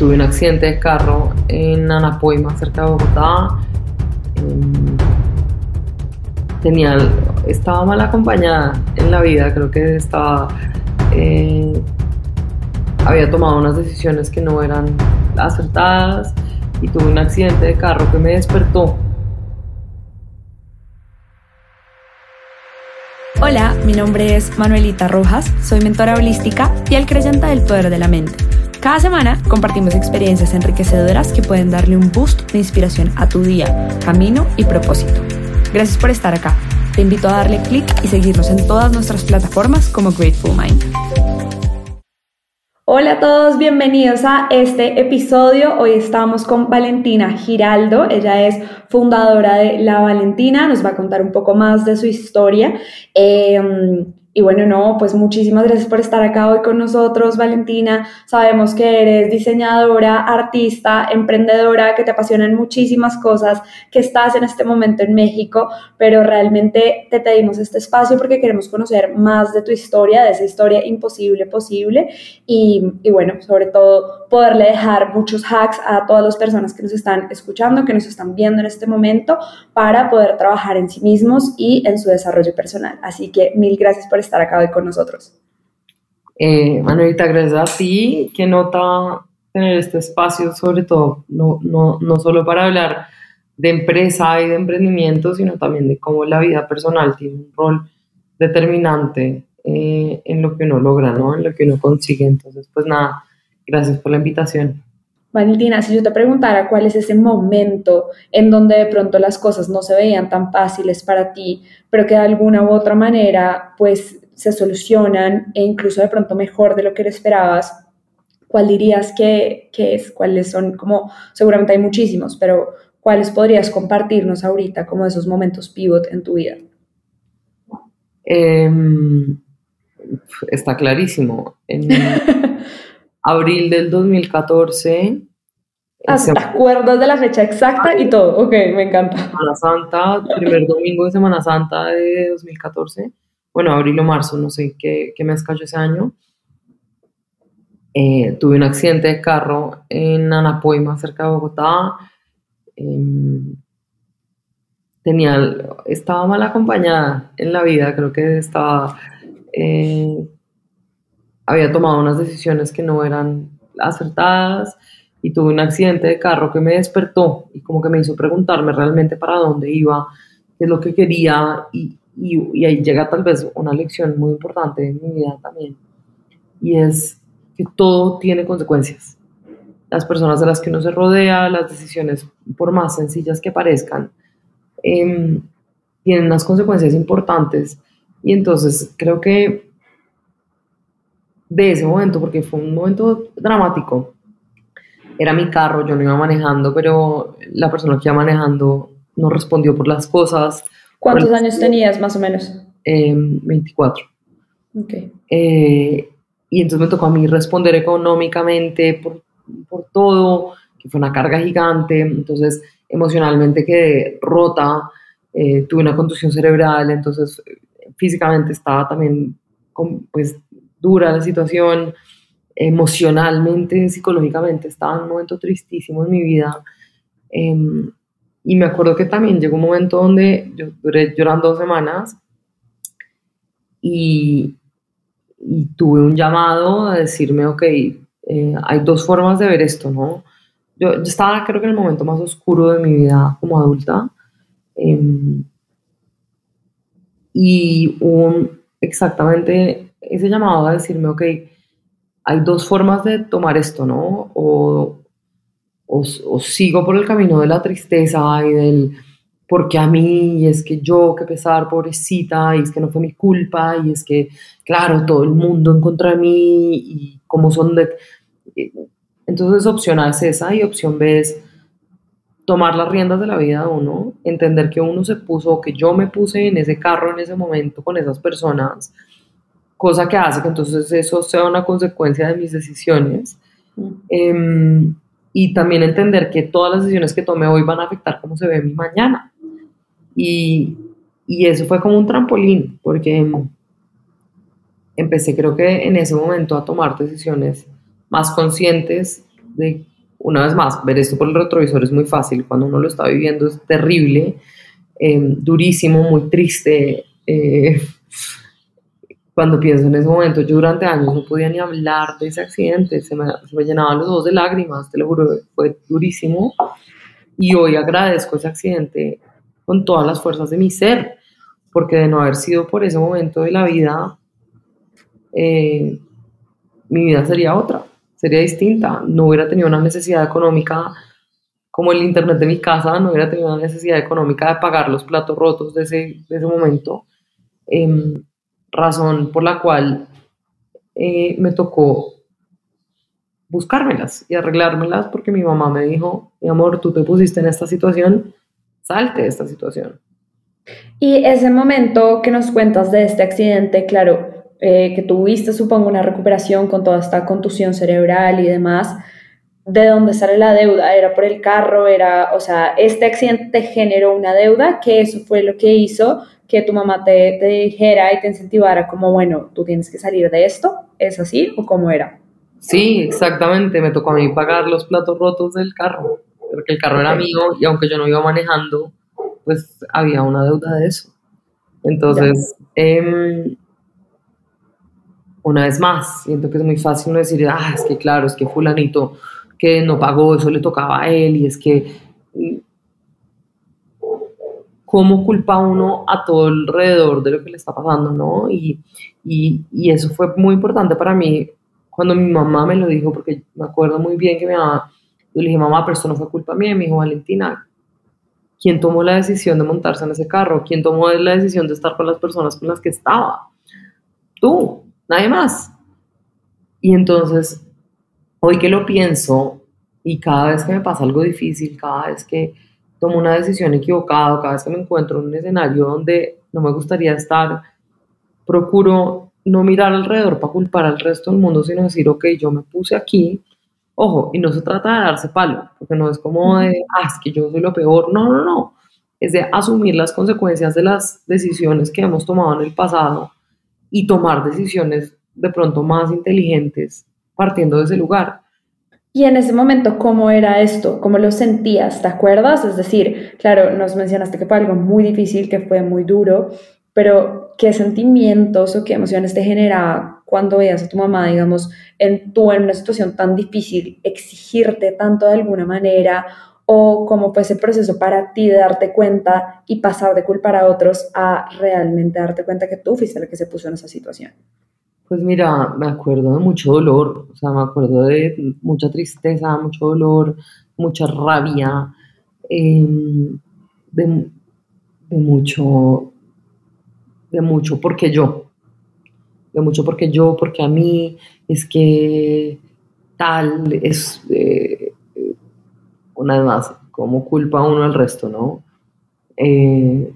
tuve un accidente de carro en Anapoima, cerca de Bogotá. Em, tenía, estaba mal acompañada en la vida, creo que estaba, eh, había tomado unas decisiones que no eran acertadas y tuve un accidente de carro que me despertó. Hola, mi nombre es Manuelita Rojas, soy mentora holística y el creyente del poder de la mente. Cada semana compartimos experiencias enriquecedoras que pueden darle un boost de inspiración a tu día, camino y propósito. Gracias por estar acá. Te invito a darle clic y seguirnos en todas nuestras plataformas como Grateful Mind. Hola a todos, bienvenidos a este episodio. Hoy estamos con Valentina Giraldo. Ella es fundadora de La Valentina. Nos va a contar un poco más de su historia. Eh, y bueno, no, pues muchísimas gracias por estar acá hoy con nosotros, Valentina. Sabemos que eres diseñadora, artista, emprendedora, que te apasionan muchísimas cosas, que estás en este momento en México, pero realmente te pedimos este espacio porque queremos conocer más de tu historia, de esa historia imposible posible y, y bueno, sobre todo poderle dejar muchos hacks a todas las personas que nos están escuchando, que nos están viendo en este momento, para poder trabajar en sí mismos y en su desarrollo personal. Así que mil gracias por estar acá hoy con nosotros. Eh, Manuelita, gracias a ti. Qué nota tener este espacio, sobre todo, no, no, no solo para hablar de empresa y de emprendimiento, sino también de cómo la vida personal tiene un rol determinante eh, en lo que uno logra, ¿no? En lo que uno consigue. Entonces, pues nada, gracias por la invitación. Valentina, si yo te preguntara cuál es ese momento en donde de pronto las cosas no se veían tan fáciles para ti, pero que de alguna u otra manera pues se solucionan e incluso de pronto mejor de lo que esperabas, ¿cuál dirías que, es? ¿Cuáles son? Como seguramente hay muchísimos, pero ¿cuáles podrías compartirnos ahorita como esos momentos pivot en tu vida? Em, está clarísimo. En, abril del 2014. ¿Te acuerdas de la fecha exacta y todo? Ok, me encanta. Semana Santa, primer domingo de Semana Santa de 2014. Bueno, abril o marzo, no sé qué, qué mes cayó ese año. Eh, tuve un accidente de carro en Anapoima, cerca de Bogotá. Em, tenía, estaba mal acompañada en la vida, creo que estaba eh, había tomado unas decisiones que no eran acertadas y tuve un accidente de carro que me despertó y como que me hizo preguntarme realmente para dónde iba, qué es lo que quería y, y, ahí llega tal vez una lección muy importante en mi vida también y es que todo tiene consecuencias. Las personas de las que uno se rodea, las decisiones, por más sencillas que parezcan, em, tienen unas consecuencias importantes y entonces creo que de ese momento, porque fue un momento dramático. Era mi carro, yo no iba manejando, pero la persona que iba manejando no respondió por las cosas. ¿Cuántos años tenías más o menos? 24. Em, okay. Eh, y entonces me tocó a mí responder económicamente por, por todo, que fue una carga gigante. Entonces emocionalmente quedé rota, eh, tuve una contusión cerebral, entonces físicamente estaba también pues dura la situación, emocionalmente, psicológicamente, estaba en un momento tristísimo en mi vida. Em, y me acuerdo que también llegó un momento donde yo duré llorando dos semanas y, tuve un llamado a decirme, ok, eh, hay dos formas de ver esto, ¿no? Yo, estaba creo que en el momento más oscuro de mi vida como adulta em, y un, exactamente ese llamado a decirme, ok, hay dos formas de tomar esto, ¿no? O, o, sigo por el camino de la tristeza y del porque a mí, y es que yo, que pesar, pobrecita, y es que no fue mi culpa, y es que, claro, todo el mundo en contra de mí, y cómo son de... Entonces opción A es esa, y opción B es tomar las riendas de la vida de uno, entender que uno se puso, que yo me puse en ese carro en ese momento con esas personas, cosa que hace que entonces eso sea una consecuencia de mis decisiones. Em, y también entender que todas las decisiones que tome hoy van a afectar cómo se ve mi mañana. Y, y eso fue como un trampolín, porque empecé creo que en ese momento a tomar decisiones más conscientes de, una vez más, ver esto por el retrovisor es muy fácil, cuando uno lo está viviendo es terrible, em, durísimo, muy triste. Eh, cuando pienso en ese momento, yo durante años no podía ni hablar de ese accidente, se me, se me llenaban los ojos de lágrimas, te lo juro, fue durísimo. Y hoy agradezco ese accidente con todas las fuerzas de mi ser, porque de no haber sido por ese momento de la vida, eh, mi vida sería otra, sería distinta. No hubiera tenido una necesidad económica como el internet de mi casa, no hubiera tenido una necesidad económica de pagar los platos rotos de ese, de ese momento. Em, razón por la cual eh, me tocó buscármelas y arreglármelas porque mi mamá me dijo, mi amor, tú te pusiste en esta situación, salte de esta situación. Y ese momento que nos cuentas de este accidente, claro, eh, que tuviste, supongo, una recuperación con toda esta contusión cerebral y demás, ¿de dónde sale la deuda? ¿Era por el carro? ¿Era, o sea, este accidente generó una deuda? que eso fue lo que hizo que tu mamá te, te dijera y te incentivara como, bueno, tú tienes que salir de esto? ¿Es así o cómo era? Sí, exactamente. Me tocó a mí pagar los platos rotos del carro, porque el carro era mío y aunque yo no iba manejando, pues había una deuda de eso. Entonces, eh, una vez más, siento que es muy fácil no decir, ah, es que claro, es que fulanito que no pagó, eso le tocaba a él, y es que, ¿cómo culpa uno a todo alrededor de lo que le está pasando, no? Y, y, y, eso fue muy importante para mí cuando mi mamá me lo dijo, porque me acuerdo muy bien que mi mamá, yo le dije, mamá, pero esto no fue culpa mía, me dijo, Valentina, ¿quién tomó la decisión de montarse en ese carro? ¿Quién tomó la decisión de estar con las personas con las que estaba? Tú, nadie más. Y entonces, hoy que lo pienso y cada vez que me pasa algo difícil, cada vez que tomo una decisión equivocada, cada vez que me encuentro en un escenario donde no me gustaría estar, procuro no mirar alrededor para culpar al resto del mundo, sino decir, ok, yo me puse aquí, ojo, y no se trata de darse palo, porque no es como de, ah, es que yo soy lo peor, no, no, no, es de asumir las consecuencias de las decisiones que hemos tomado en el pasado y tomar decisiones de pronto más inteligentes partiendo de ese lugar. Y en ese momento, ¿cómo era esto? ¿Cómo lo sentías? ¿Te acuerdas? Es decir, claro, nos mencionaste que fue algo muy difícil, que fue muy duro, pero ¿qué sentimientos o qué emociones te generaba cuando veías a tu mamá, digamos, en tú en una situación tan difícil, exigirte tanto de alguna manera o cómo fue ese proceso para ti de darte cuenta y pasar de culpar a otros a realmente darte cuenta que tú fuiste la que se puso en esa situación? Pues mira, me acuerdo de mucho dolor, o sea, me acuerdo de mucha tristeza, mucho dolor, mucha rabia, em, de, de, mucho, de mucho porque yo, de mucho porque yo, porque a mí, es que tal, es... Eh, una vez más, como culpa uno al resto, ¿no? Eh,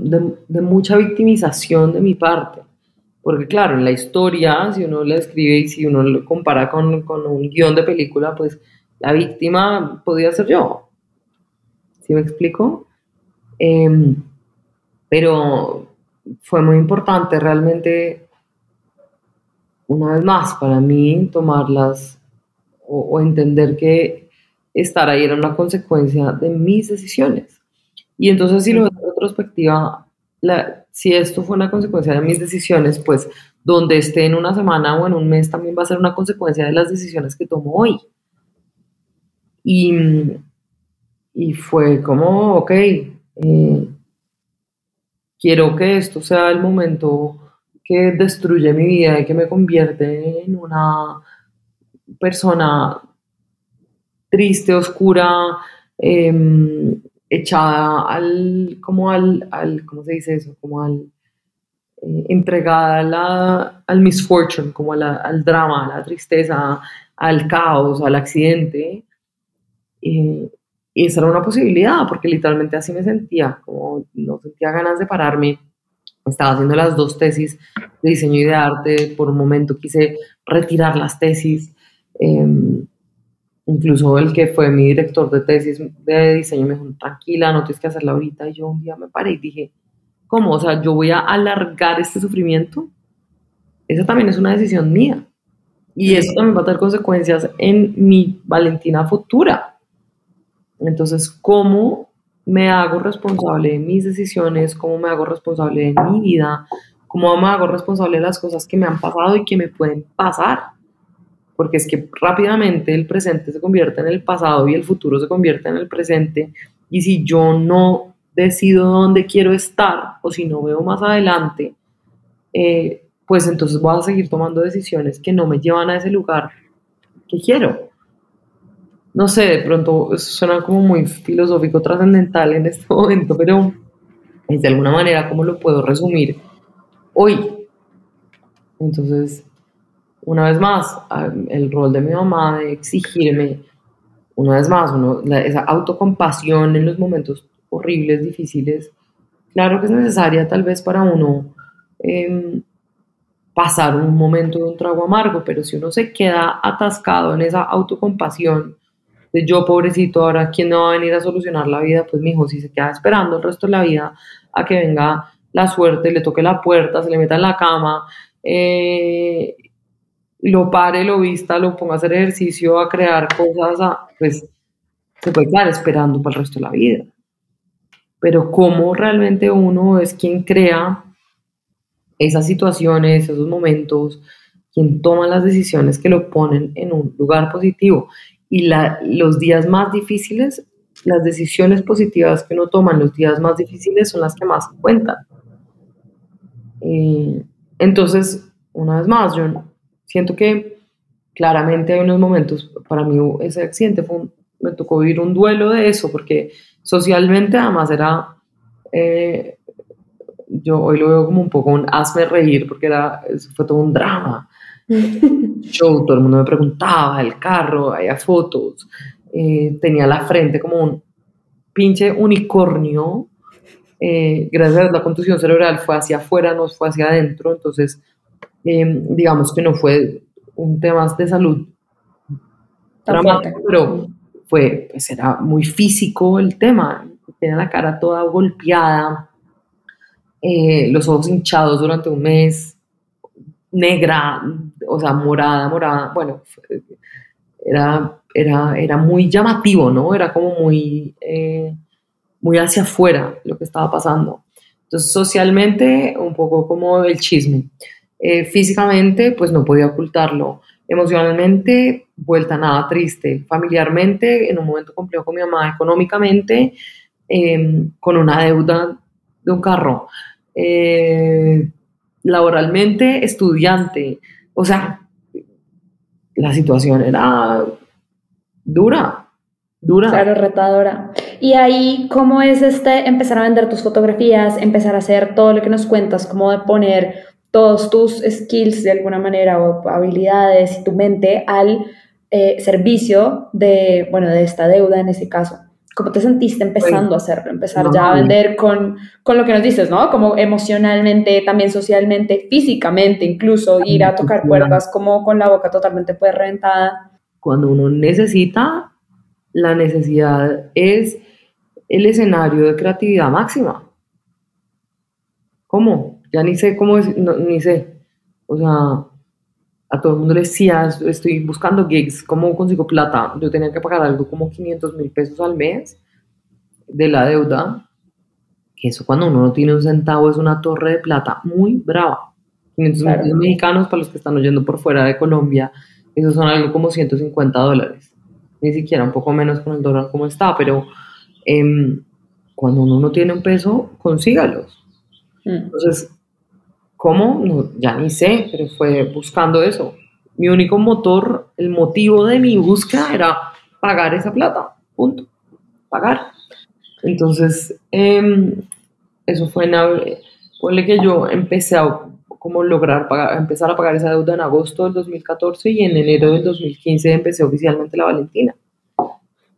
de, mucha victimización de mi parte. Porque claro, en la historia, si uno la escribe y si uno lo compara con, con un guion de película, pues la víctima podía ser yo. ¿Sí me explico? Em, pero fue muy importante realmente, una vez más, para mí tomar las o, entender que estar ahí era una consecuencia de mis decisiones. Y entonces si lo retrospectiva, si esto fue una consecuencia de mis decisiones, pues donde esté en una semana o en un mes también va a ser una consecuencia de las decisiones que tomo hoy. Y, y fue como, ok, eh, quiero que esto sea el momento que destruye mi vida y que me convierte en una persona triste, oscura, em, echada al, como al, al, ¿cómo se dice eso? Como al, eh, entregada al misfortune, como al drama, a la tristeza, al caos, al accidente. y esa era una posibilidad, porque literalmente así me sentía, como no sentía ganas de pararme. Estaba haciendo las dos tesis de diseño y de arte, por un momento quise retirar las tesis, Em, incluso el que fue mi director de tesis de diseño me dijo, tranquila, no tienes que hacerla ahorita. Y yo un día me paré y dije, ¿cómo? O sea, yo voy a alargar este sufrimiento. Esa también es una decisión mía. Y eso también va a tener consecuencias en mi Valentina futura. Entonces, ¿cómo me hago responsable de mis decisiones? ¿Cómo me hago responsable de mi vida? ¿Cómo me hago responsable de las cosas que me han pasado y que me pueden pasar? Porque es que rápidamente el presente se convierte en el pasado y el futuro se convierte en el presente. Y si yo no decido dónde quiero estar o si no veo más adelante, eh, pues entonces voy a seguir tomando decisiones que no me llevan a ese lugar que quiero. No sé, de pronto suena como muy filosófico, trascendental en este momento, pero de alguna manera como lo puedo resumir hoy. Entonces, una vez más, el rol de mi mamá de exigirme, una vez más, esa autocompasión en los momentos horribles, difíciles, claro que es necesaria tal vez para uno eh, pasar un momento de un trago amargo, pero si uno se queda atascado en esa autocompasión de yo pobrecito, ahora quién no va a venir a solucionar la vida, pues mi hijo si se queda esperando el resto de la vida a que venga la suerte, le toque la puerta, se le meta en la cama, eh, lo pare, lo vista, lo ponga a hacer ejercicio, a crear cosas, pues se puede quedar esperando para el resto de la vida. Pero cómo realmente uno es quien crea esas situaciones, esos momentos, quien toma las decisiones que lo ponen en un lugar positivo. Y los días más difíciles, las decisiones positivas que uno toma en los días más difíciles son las que más cuentan. Eh, entonces, una vez más, yo siento que claramente hay unos momentos, para mí ese accidente fue me tocó vivir un duelo de eso, porque socialmente además era eh, yo hoy lo veo como un poco un hazme reír porque era, fue todo un drama. Show, todo el mundo me preguntaba, el carro, había fotos, eh, tenía la frente como un pinche unicornio. Eh, gracias a la contusión cerebral fue hacia afuera, no fue hacia adentro, entonces em, digamos que no fue un tema de salud dramático, pero fue, pues era muy físico el tema, tenía la cara toda golpeada, eh, los ojos hinchados durante un mes, negra, o sea, morada, morada, bueno, era, era, era muy llamativo, ¿no? Era como muy, eh, muy hacia afuera lo que estaba pasando. Entonces, socialmente, un poco como el chisme. Eh, físicamente, pues no podía ocultarlo. Emocionalmente, vuelta nada triste. Familiarmente, en un momento complejo con mi mamá, económicamente, con una deuda de un carro. Eh, laboralmente estudiante. O sea, la situación era dura, dura. Claro, retadora. Y ahí, ¿cómo es este empezar a vender tus fotografías, empezar a hacer todo lo que nos cuentas, como de poner todos tus skills de alguna manera o habilidades y tu mente al eh, servicio de, bueno, de esta deuda en ese caso? ¿Cómo te sentiste empezando a hacerlo? Empezar ya a vender con, con, lo que nos dices, ¿no? Como emocionalmente, también socialmente, físicamente, incluso ir a tocar puertas como con la boca totalmente pues reventada. Cuando uno necesita, la necesidad es el escenario de creatividad máxima. ¿Cómo? Ya ni sé cómo, es, ni sé. O sea, a todo el mundo le decía, estoy buscando gigs, ¿cómo consigo plata? Yo tenía que pagar algo como 500 mil pesos al mes de la deuda, que eso cuando uno no tiene un centavo es una torre de plata muy brava. 500 mil mexicanos para los que están oyendo por fuera de Colombia, eso son algo como 150 dólares. Ni siquiera un poco menos con el dólar como está, pero em, cuando uno no tiene un peso, consígalos. Mm. Entonces, ¿Cómo? No, ya ni sé, pero fue buscando eso. Mi único motor, el motivo de mi búsqueda era pagar esa plata, punto, pagar. Entonces, em, eso fue, en, ponle que yo empecé a como lograr pagar, empezar a pagar esa deuda en agosto del 2014 y en enero del 2015 empecé oficialmente la Valentina.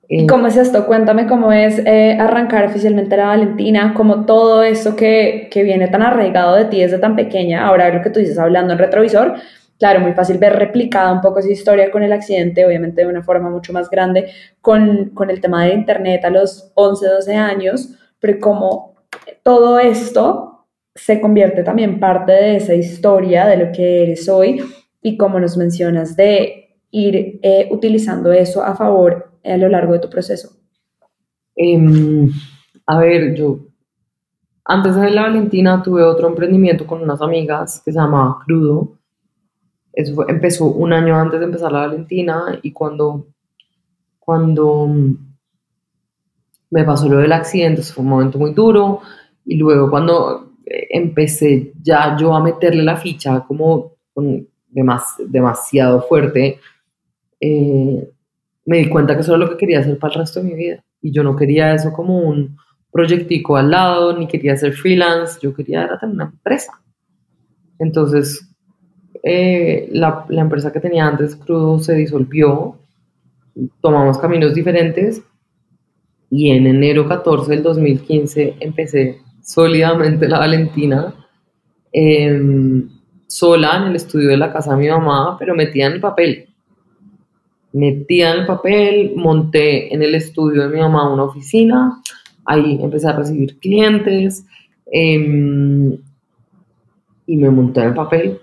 ¿Y cómo es esto? Cuéntame cómo es eh, arrancar oficialmente la Valentina, como todo eso que, que, viene tan arraigado de ti desde tan pequeña, ahora lo que tú dices hablando en retrovisor, claro, muy fácil ver replicada un poco esa historia con el accidente, obviamente de una forma mucho más grande, con, con el tema de Internet a los 11, 12 años, pero como todo esto se convierte también parte de esa historia, de lo que eres hoy, y como nos mencionas de ir eh, utilizando eso a favor a lo largo de tu proceso? Em, a ver, yo antes de la Valentina tuve otro emprendimiento con unas amigas que se llamaba Crudo. Eso empezó un año antes de empezar la Valentina y cuando, cuando me pasó lo del accidente, fue un momento muy duro y luego cuando empecé ya yo a meterle la ficha como con demasiado fuerte, eh, me di cuenta que eso era lo que quería hacer para el resto de mi vida. Y yo no quería eso como un proyectico al lado, ni quería ser freelance, yo quería tener una empresa. Entonces, eh, la, la, empresa que tenía antes, Crudo, se disolvió, tomamos caminos diferentes y en enero 14 del 2015 empecé sólidamente la Valentina, em, sola en el estudio de la casa de mi mamá, pero metía en el papel. Metía en el papel, monté en el estudio de mi mamá una oficina, ahí empecé a recibir clientes em, y me monté en el papel.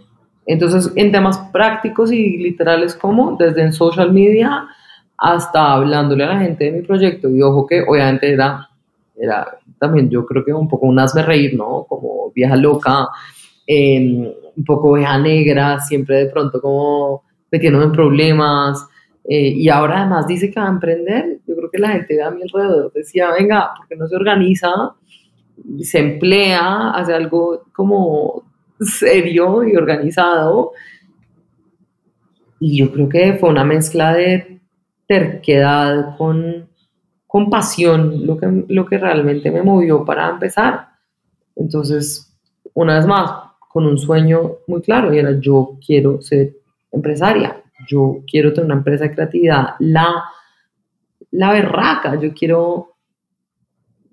Entonces, en temas prácticos y literales como desde en social media hasta hablándole a la gente de mi proyecto, y ojo que obviamente era, era también yo creo que un poco un asme reír, ¿no? Como vieja loca, em, un poco vieja negra, siempre de pronto como metiéndome en problemas. Eh, y ahora además dice que va a emprender. Yo creo que la gente a mi alrededor decía, venga, porque no se organiza? Se emplea, hace algo como serio y organizado. Y yo creo que fue una mezcla de terquedad con compasión lo que, lo que realmente me movió para empezar. Entonces, una vez más, con un sueño muy claro y era yo quiero ser empresaria, yo quiero tener una empresa de creatividad, la, la berraca, yo quiero,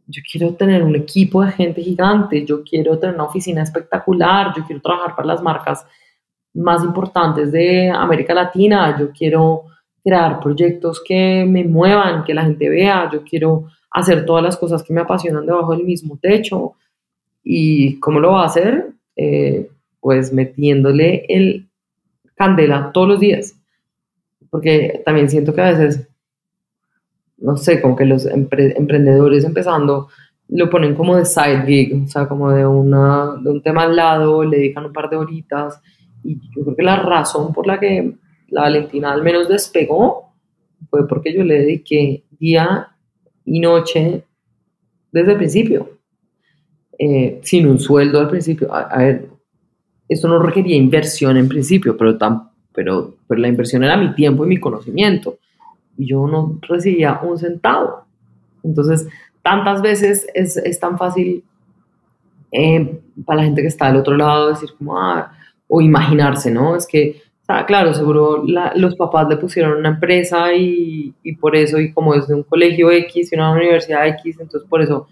yo quiero tener un equipo de gente gigante, yo quiero tener una oficina espectacular, yo quiero trabajar para las marcas más importantes de América Latina, yo quiero crear proyectos que me muevan, que la gente vea, yo quiero hacer todas las cosas que me apasionan debajo del mismo techo. ¿Y cómo lo va a hacer? Eh, pues metiéndole el candela todos los días. Porque también siento que a veces, no sé, como que los emprendedores empezando lo ponen como de side gig, o sea, como de, una, de un tema al lado, le dedican un par de horitas. Y yo creo que la razón por la que la Valentina al menos despegó fue porque yo le dediqué día y noche desde el principio, eh, sin un sueldo al principio. A, ver, esto no requería inversión en principio, pero, tan, pero, pero la inversión era mi tiempo y mi conocimiento. Y yo no recibía un centavo. Entonces, tantas veces es, es tan fácil eh, para la gente que está del otro lado decir como, ah, o imaginarse, ¿no? Es que claro, seguro los papás le pusieron una empresa y, y, por eso, y como es de un colegio X y una universidad X, entonces por eso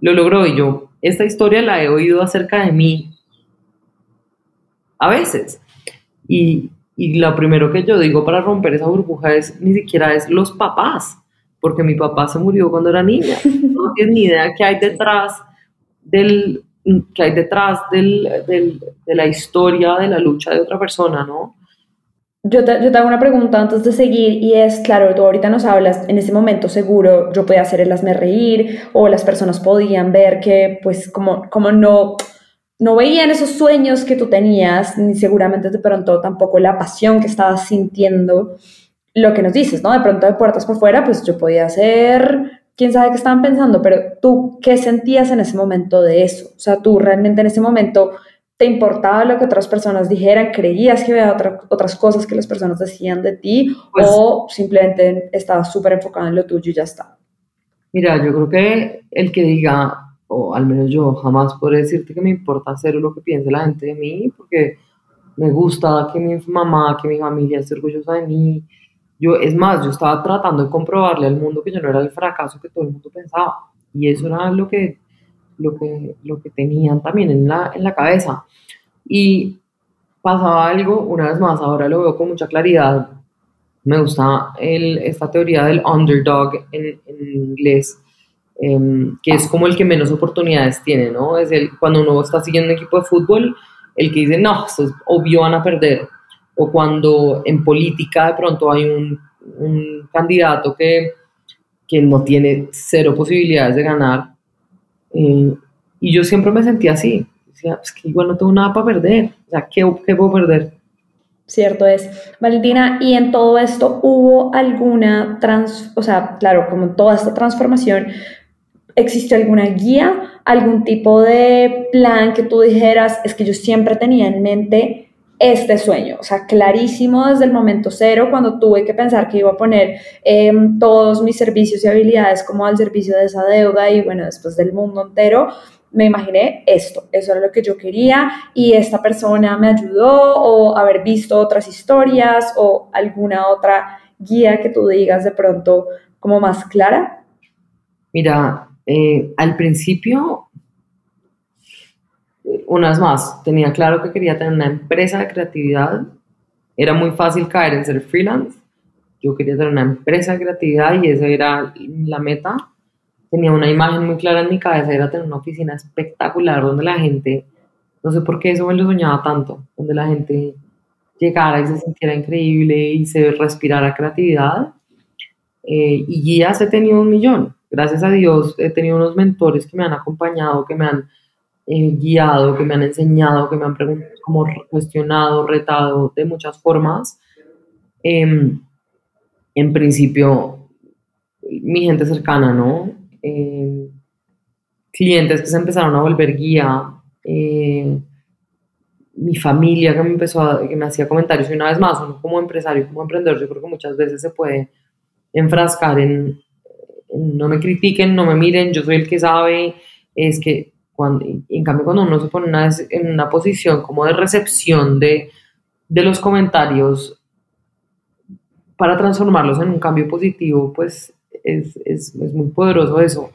lo logró. Y yo, esta historia la he oído acerca de mí a veces. Y, y lo primero que yo digo para romper esa burbuja es, ni siquiera es los papás, porque mi papá se murió cuando era niña. No tienes ni idea qué hay detrás del que hay detrás del, del, de la historia de la lucha de otra persona, ¿no? Yo te, yo te, hago una pregunta antes de seguir y es, claro, tú ahorita nos hablas, en ese momento seguro yo podía hacer el hazme reír o las personas podían ver que pues como, como no, no veían esos sueños que tú tenías, ni seguramente de pronto tampoco la pasión que estabas sintiendo, lo que nos dices, ¿no? De pronto de puertas por fuera, pues yo podía hacer, quién sabe qué estaban pensando, pero tú, ¿qué sentías en ese momento de eso? O sea, tú realmente en ese momento ¿Te importaba lo que otras personas dijeran? ¿Creías que había otras cosas que las personas decían de ti? Pues ¿O simplemente estabas súper enfocado en lo tuyo y ya está? Mira, yo creo que el que diga, o al menos yo jamás podré decirte que me importa hacer lo que piense la gente de mí, porque me gusta que mi mamá, que mi familia esté orgullosa de mí. Yo, es más, yo estaba tratando de comprobarle al mundo que yo no era el fracaso que todo el mundo pensaba. Y eso era lo que lo que, lo que tenían también en la, en la cabeza. Y pasaba algo, una vez más, ahora lo veo con mucha claridad. Me gusta el, esta teoría del underdog en, en inglés, em, que es como el que menos oportunidades tiene, ¿no? Es el, cuando uno está siguiendo un equipo de fútbol, el que dice, no, es obvio, van a perder. o cuando en política de pronto hay un, un candidato que, que, no tiene cero posibilidades de ganar. Eh, y yo siempre me sentía así. Decía, es que igual no tengo nada para perder. O sea, ¿qué, qué puedo perder? Cierto es. Valentina, ¿y en todo esto hubo alguna trans, o sea, claro, como toda esta transformación, ¿existió alguna guía, algún tipo de plan que tú dijeras, es que yo siempre tenía en mente este sueño, o sea, clarísimo desde el momento cero, cuando tuve que pensar que iba a poner em, todos mis servicios y habilidades como al servicio de esa deuda y bueno, después del mundo entero, me imaginé esto, eso era lo que yo quería y esta persona me ayudó o haber visto otras historias o alguna otra guía que tú digas de pronto como más clara. Mira, eh, al principio unas más, tenía claro que quería tener una empresa de creatividad. Era muy fácil caer en ser freelance. Yo quería tener una empresa de creatividad y esa era la meta. Tenía una imagen muy clara en mi cabeza, era tener una oficina espectacular donde la gente, no sé por qué eso me lo soñaba tanto, donde la gente llegara y se sintiera increíble y se respirara creatividad. Eh, y guías he tenido un millón. Gracias a Dios he tenido unos mentores que me han acompañado, que me han eh, guiado, que me han enseñado, que me han como cuestionado, retado de muchas formas. Em, en principio, mi gente cercana, ¿no? Em, clientes que se empezaron a volver guía, eh, mi familia que me empezó que me hacía comentarios y una vez más, como empresario, como emprendedor, yo creo que muchas veces se puede enfrascar en, en no me critiquen, no me miren, yo soy el que sabe, es que en cambio, cuando uno se pone en una posición como de recepción de, de los comentarios para transformarlos en un cambio positivo, pues es, es, es, muy poderoso eso.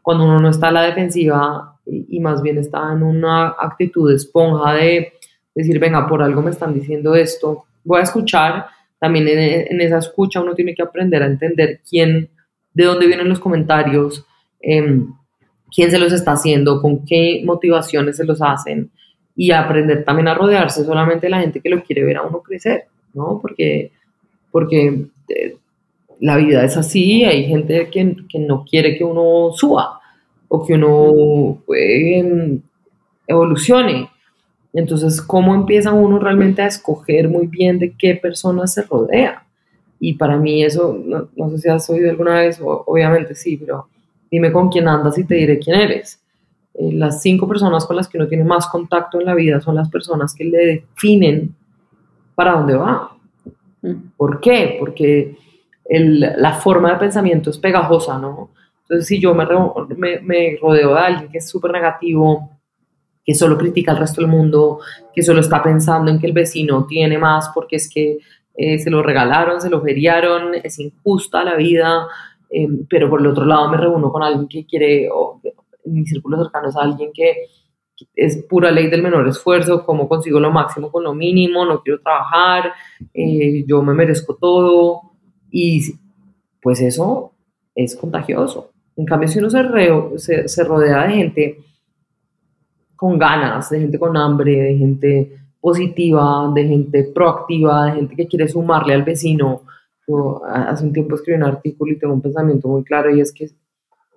Cuando uno no está a la defensiva y, más bien está en una actitud esponja de decir, venga, por algo me están diciendo esto, voy a escuchar. También en esa escucha uno tiene que aprender a entender quién, de dónde vienen los comentarios. Eh, quién se los está haciendo, con qué motivaciones se los hacen y aprender también a rodearse solamente de la gente que lo quiere ver a uno crecer, ¿no? Porque, porque eh, la vida es así, hay gente que, que, no quiere que uno suba o que uno eh, evolucione. Entonces, ¿cómo empieza uno realmente a escoger muy bien de qué personas se rodea? Y para mí eso, no, no sé si has oído alguna vez, obviamente sí, pero dime con quién andas y te diré quién eres. Eh, las cinco personas con las que uno tiene más contacto en la vida son las personas que le definen para dónde va. Mm. ¿Por qué? Porque la forma de pensamiento es pegajosa, ¿no? Entonces, si yo me, me, rodeo de alguien que es súper negativo, que solo critica al resto del mundo, que solo está pensando en que el vecino tiene más porque es que eh, se lo regalaron, se lo feriaron, es injusta la vida, Em, pero por el otro lado me reúno con alguien que quiere, o en mi círculo cercano es alguien que es pura ley del menor esfuerzo, cómo consigo lo máximo con lo mínimo, no quiero trabajar, eh, yo me merezco todo, y pues eso es contagioso. En cambio, si uno se, se rodea de gente con ganas, de gente con hambre, de gente positiva, de gente proactiva, de gente que quiere sumarle al vecino, hace un tiempo escribí un artículo y tengo un pensamiento muy claro y es que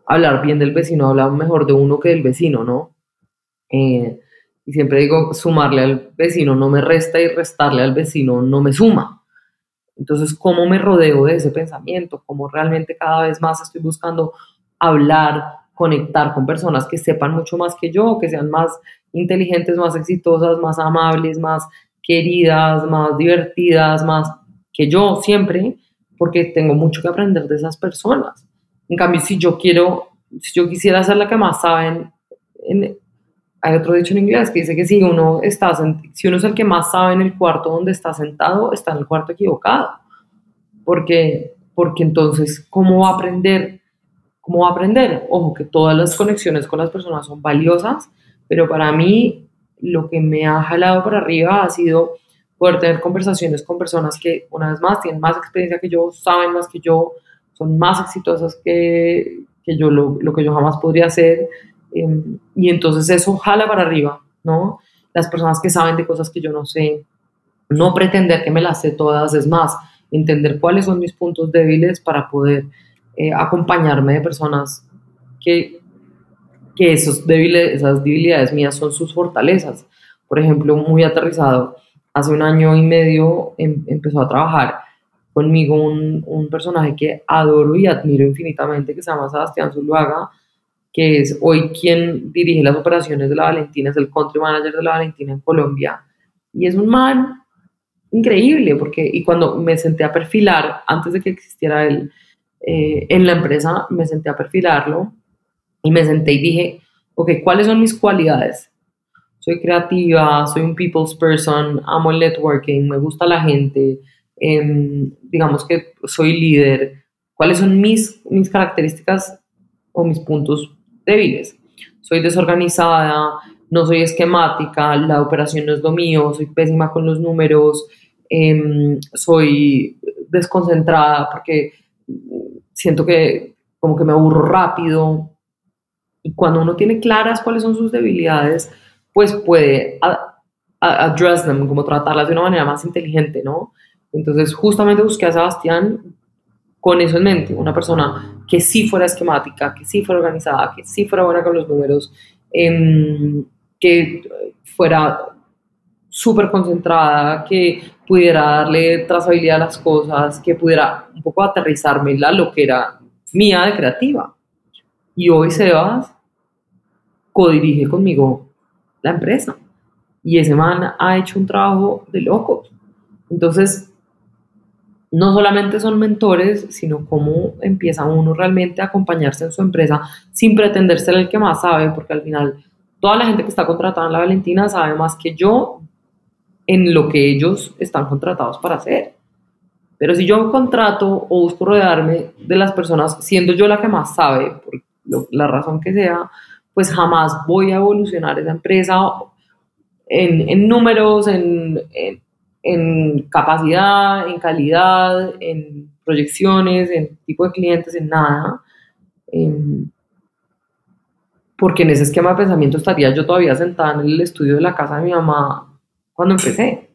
hablar bien del vecino habla mejor de uno que del vecino, ¿no? Eh, y siempre digo, sumarle al vecino no me resta y restarle al vecino no me suma. Entonces, ¿cómo me rodeo de ese pensamiento? ¿Cómo realmente cada vez más estoy buscando hablar, conectar con personas que sepan mucho más que yo, que sean más inteligentes, más exitosas, más amables, más queridas, más divertidas, más que yo siempre, porque tengo mucho que aprender de esas personas. En cambio, si yo quiero, si yo quisiera ser la que más saben, en, hay otro dicho en inglés que dice que si uno, está, si uno es el que más sabe en el cuarto donde está sentado, está en el cuarto equivocado. Porque, porque entonces, ¿cómo va a aprender? ¿Cómo va a aprender? Ojo, que todas las conexiones con las personas son valiosas, pero para mí lo que me ha jalado para arriba ha sido poder tener conversaciones con personas que, una vez más, tienen más experiencia que yo, saben más que yo, son más exitosas que, que yo, lo, lo, que yo jamás podría hacer. Em, y entonces eso jala para arriba, ¿no? Las personas que saben de cosas que yo no sé, no pretender que me las sé todas, es más, entender cuáles son mis puntos débiles para poder eh, acompañarme de personas que, que esos débiles, esas debilidades mías son sus fortalezas. Por ejemplo, muy aterrizado, hace un año y medio em, empezó a trabajar conmigo un, un, personaje que adoro y admiro infinitamente, que se llama Sebastián Zuluaga, que es hoy quien dirige las operaciones de la Valentina, es el country manager de la Valentina en Colombia. Y es un man increíble, porque, y cuando me senté a perfilar, antes de que existiera él eh, en la empresa, me senté a perfilarlo y me senté y dije, ok, ¿cuáles son mis cualidades? Soy creativa, soy un people's person, amo el networking, me gusta la gente, em, digamos que soy líder. ¿Cuáles son mis, mis características o mis puntos débiles? Soy desorganizada, no soy esquemática, la operación no es lo mío, soy pésima con los números, Em, soy desconcentrada porque siento que como que me aburro rápido. Y cuando uno tiene claras cuáles son sus debilidades, pues puede address them, como tratarlas de una manera más inteligente, ¿no? Entonces, justamente busqué a Sebastián con eso en mente, una persona que sí fuera esquemática, que sí fuera organizada, que sí fuera buena con los números, em, que fuera súper concentrada, que pudiera darle trazabilidad a las cosas, que pudiera un poco aterrizarme la lo que era mía de creativa. Y hoy Sebas codirige conmigo la empresa. Y ese man ha hecho un trabajo de locos. Entonces, no solamente son mentores, sino cómo empieza uno realmente a acompañarse en su empresa sin pretender ser el que más sabe, porque al final toda la gente que está contratada en la Valentina sabe más que yo en lo que ellos están contratados para hacer. Pero si yo contrato o busco rodearme de las personas, siendo yo la que más sabe, por la razón que sea, pues jamás voy a evolucionar esa empresa en, en números, en, en, capacidad, en calidad, en proyecciones, en tipo de clientes, en nada. porque en ese esquema de pensamiento estaría yo todavía sentada en el estudio de la casa de mi mamá cuando empecé.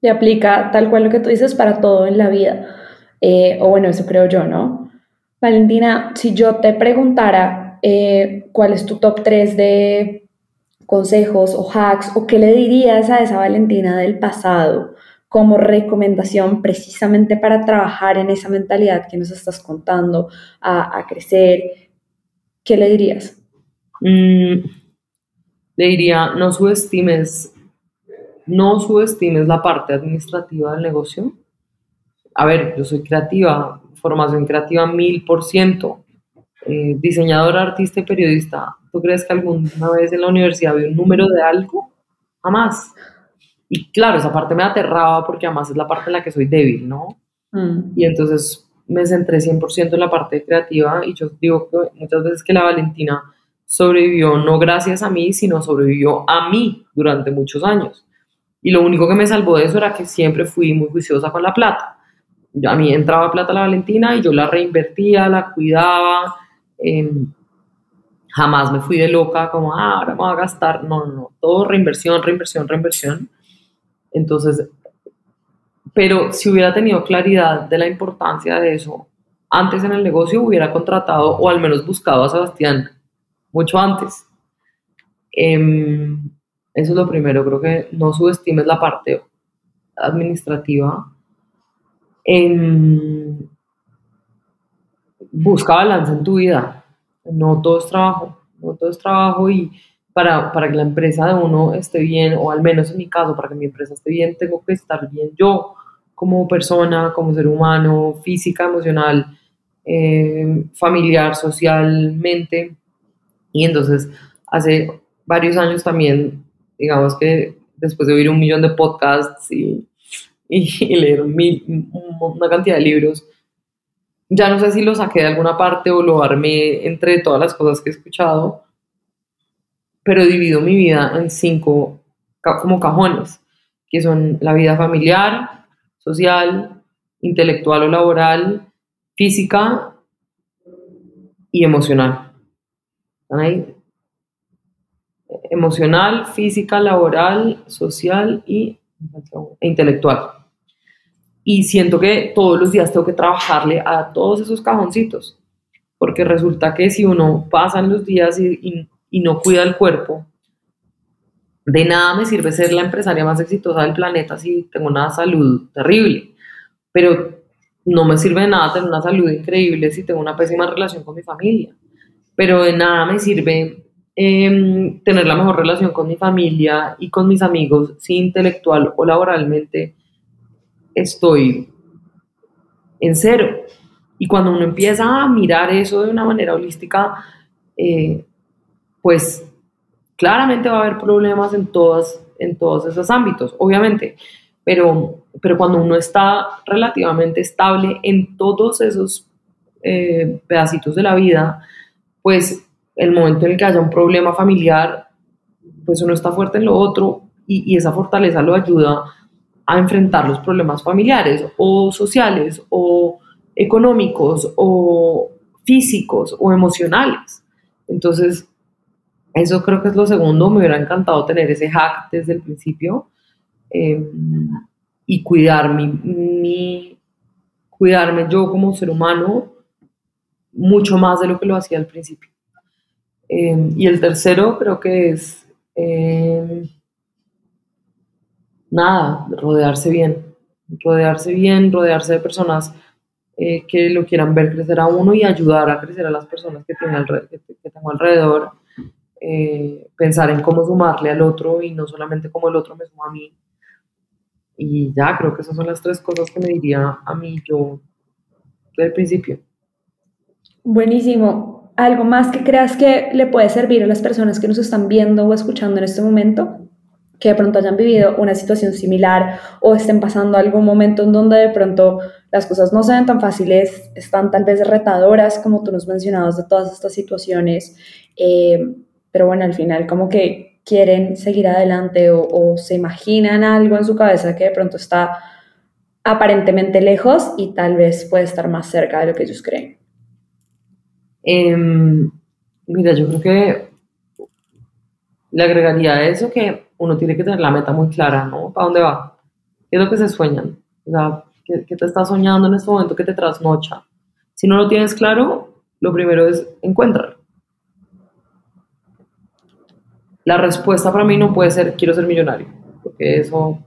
Y aplica tal cual lo que tú dices para todo en la vida. Eh, o bueno, eso creo yo, ¿no? Valentina, si yo te preguntara eh, cuál es tu top 3 de consejos o hacks, o qué le dirías a esa Valentina del pasado como recomendación precisamente para trabajar en esa mentalidad que nos estás contando, a, crecer, ¿qué le dirías? Mm, le diría, no subestimes no subestimes la parte administrativa del negocio. A ver, yo soy creativa, formación creativa mil por ciento, eh, diseñadora, artista y periodista. ¿Tú crees que alguna vez en la universidad vi un número de algo? Jamás. Y claro, esa parte me aterraba porque además es la parte en la que soy débil, ¿no? Mm. Y entonces me centré 100% en la parte creativa y yo digo que muchas veces que la Valentina sobrevivió no gracias a mí, sino sobrevivió a mí durante muchos años. Y lo único que me salvó de eso era que siempre fui muy juiciosa con la plata. A mí entraba plata la Valentina y yo la reinvertía, la cuidaba. Em, jamás me fui de loca como, ah, ahora me voy a gastar. No, no, no. Todo reinversión, reinversión, reinversión. Entonces, pero si hubiera tenido claridad de la importancia de eso antes en el negocio, hubiera contratado o al menos buscado a Sebastián mucho antes. Eh, eso es lo primero, creo que no subestimes la parte administrativa. busca balance en tu vida. No todo es trabajo, no todo es trabajo y para, para que la empresa de uno esté bien, o al menos en mi caso, para que mi empresa esté bien, tengo que estar bien yo como persona, como ser humano, física, emocional, eh, familiar, socialmente. Y entonces, hace varios años también digamos que después de oír un millón de podcasts y, y, leer una cantidad de libros, ya no sé si lo saqué de alguna parte o lo armé entre todas las cosas que he escuchado, pero divido mi vida en cinco como cajones, que son la vida familiar, social, intelectual o laboral, física y emocional. ¿Están ahí? Emocional, física, laboral, social y e intelectual. Y siento que todos los días tengo que trabajarle a todos esos cajoncitos, porque resulta que si uno pasa en los días y no cuida el cuerpo, de nada me sirve ser la empresaria más exitosa del planeta si tengo una salud terrible, pero no me sirve de nada tener una salud increíble si tengo una pésima relación con mi familia, pero de nada me sirve em, tener la mejor relación con mi familia y con mis amigos si intelectual o laboralmente estoy en cero. Y cuando uno empieza a mirar eso de una manera holística, eh, pues claramente va a haber problemas en, todas, en todos esos ámbitos, obviamente, pero, pero cuando uno está relativamente estable en todos esos eh, pedacitos de la vida, pues el momento en el que haya un problema familiar, pues uno está fuerte en lo otro y, esa fortaleza lo ayuda a enfrentar los problemas familiares o sociales o económicos o físicos o emocionales. Entonces, eso creo que es lo segundo. Me hubiera encantado tener ese hack desde el principio em, y cuidar mi, cuidarme yo como ser humano mucho más de lo que lo hacía al principio. Em, y el tercero creo que es em, nada, rodearse bien, rodearse bien, rodearse de personas eh, que lo quieran ver crecer a uno y ayudar a crecer a las personas que, tiene que, que tengo alrededor. Eh, pensar en cómo sumarle al otro y no solamente cómo el otro me suma a mí. Y ya, creo que esas son las tres cosas que me diría a mí yo del principio. Buenísimo. ¿Algo más que creas que le puede servir a las personas que nos están viendo o escuchando en este momento? Que de pronto hayan vivido una situación similar o estén pasando algún momento en donde de pronto las cosas no se ven tan fáciles, están tal vez retadoras, como tú nos mencionabas, de todas estas situaciones. Eh, pero bueno, al final como que quieren seguir adelante o, se imaginan algo en su cabeza que de pronto está aparentemente lejos y tal vez puede estar más cerca de lo que ellos creen. Em, mira, yo creo que le agregaría a eso que uno tiene que tener la meta muy clara, ¿no? ¿Para dónde va? ¿Qué es lo que se sueñan? O sea, ¿qué, qué te está soñando en este momento que te trasnocha? Si no lo tienes claro, lo primero es encuéntralo. La respuesta para mí no puede ser quiero ser millonario, porque eso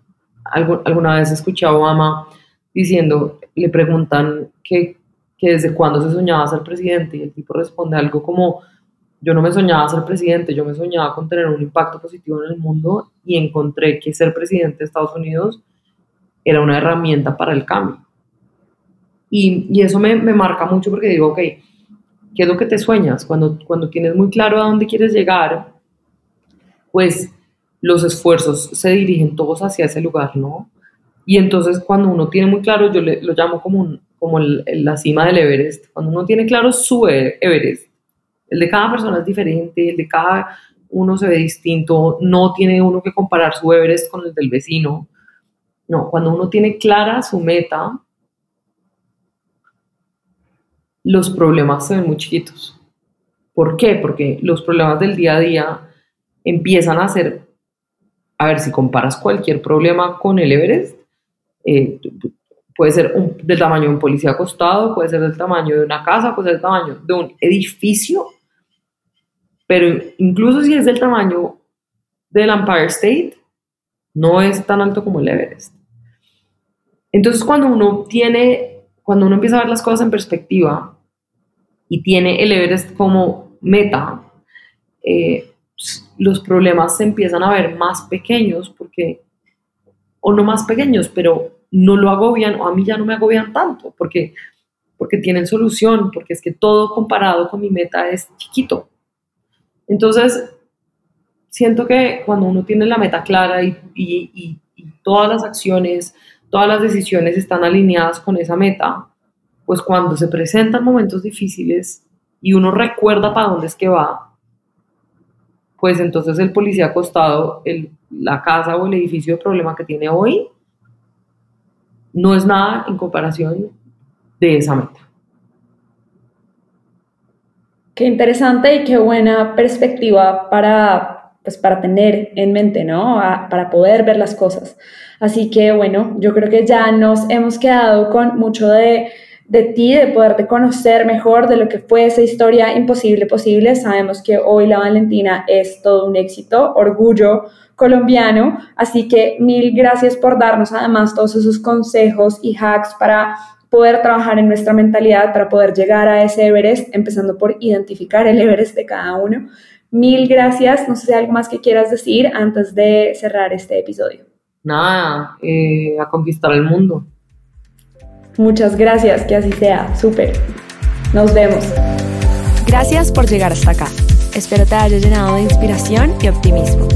alguna vez escuché a Obama diciendo, le preguntan que, que desde cuándo se soñaba ser presidente y el tipo responde algo como, yo no me soñaba ser presidente, yo me soñaba con tener un impacto positivo en el mundo y encontré que ser presidente de Estados Unidos era una herramienta para el cambio. Y, y eso me, me, marca mucho porque digo, ok, ¿qué es lo que te sueñas? Cuando, cuando tienes muy claro a dónde quieres llegar pues los esfuerzos se dirigen todos hacia ese lugar, ¿no? Y entonces cuando uno tiene muy claro, yo lo llamo como, como la cima del Everest, cuando uno tiene claro su e, Everest, el de cada persona es diferente, el de cada uno se ve distinto, no tiene uno que comparar su Everest con el del vecino. No, cuando uno tiene clara su meta, los problemas se ven muy chiquitos. ¿Por qué? Porque los problemas del día a día empiezan a hacer, a ver, si comparas cualquier problema con el Everest, eh, puede ser del tamaño de un policía acostado, puede ser del tamaño de una casa, puede ser del tamaño de un edificio, pero incluso si es del tamaño del Empire State, no es tan alto como el Everest. Entonces cuando uno tiene, cuando uno empieza a ver las cosas en perspectiva y tiene el Everest como meta, eh, los problemas se empiezan a ver más pequeños porque, o no más pequeños, pero no lo agobian o a mí ya no me agobian tanto porque, porque tienen solución, porque es que todo comparado con mi meta es chiquito. Entonces, siento que cuando uno tiene la meta clara y, y, todas las acciones, todas las decisiones están alineadas con esa meta, pues cuando se presentan momentos difíciles y uno recuerda para dónde es que va, pues entonces el policía acostado, el, la casa o el edificio de problema que tiene hoy, no es nada en comparación de esa meta. Qué interesante y qué buena perspectiva para pues para tener en mente, ¿no? para poder ver las cosas. Así que bueno, yo creo que ya nos hemos quedado con mucho de, de ti, de poderte conocer mejor, de lo que fue esa historia imposible posible. Sabemos que hoy la Valentina es todo un éxito, orgullo colombiano. Así que mil gracias por darnos además todos esos consejos y hacks para poder trabajar en nuestra mentalidad, para poder llegar a ese Everest, empezando por identificar el Everest de cada uno. Mil gracias. No sé si hay algo más que quieras decir antes de cerrar este episodio. Nada, eh, a conquistar el mundo. Muchas gracias, que así sea. Súper. Nos vemos. Gracias por llegar hasta acá. Espero te haya llenado de inspiración y optimismo.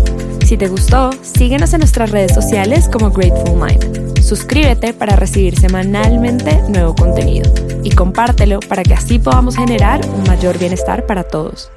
Si te gustó, síguenos en nuestras redes sociales como Grateful Mind. Suscríbete para recibir semanalmente nuevo contenido y compártelo para que así podamos generar un mayor bienestar para todos.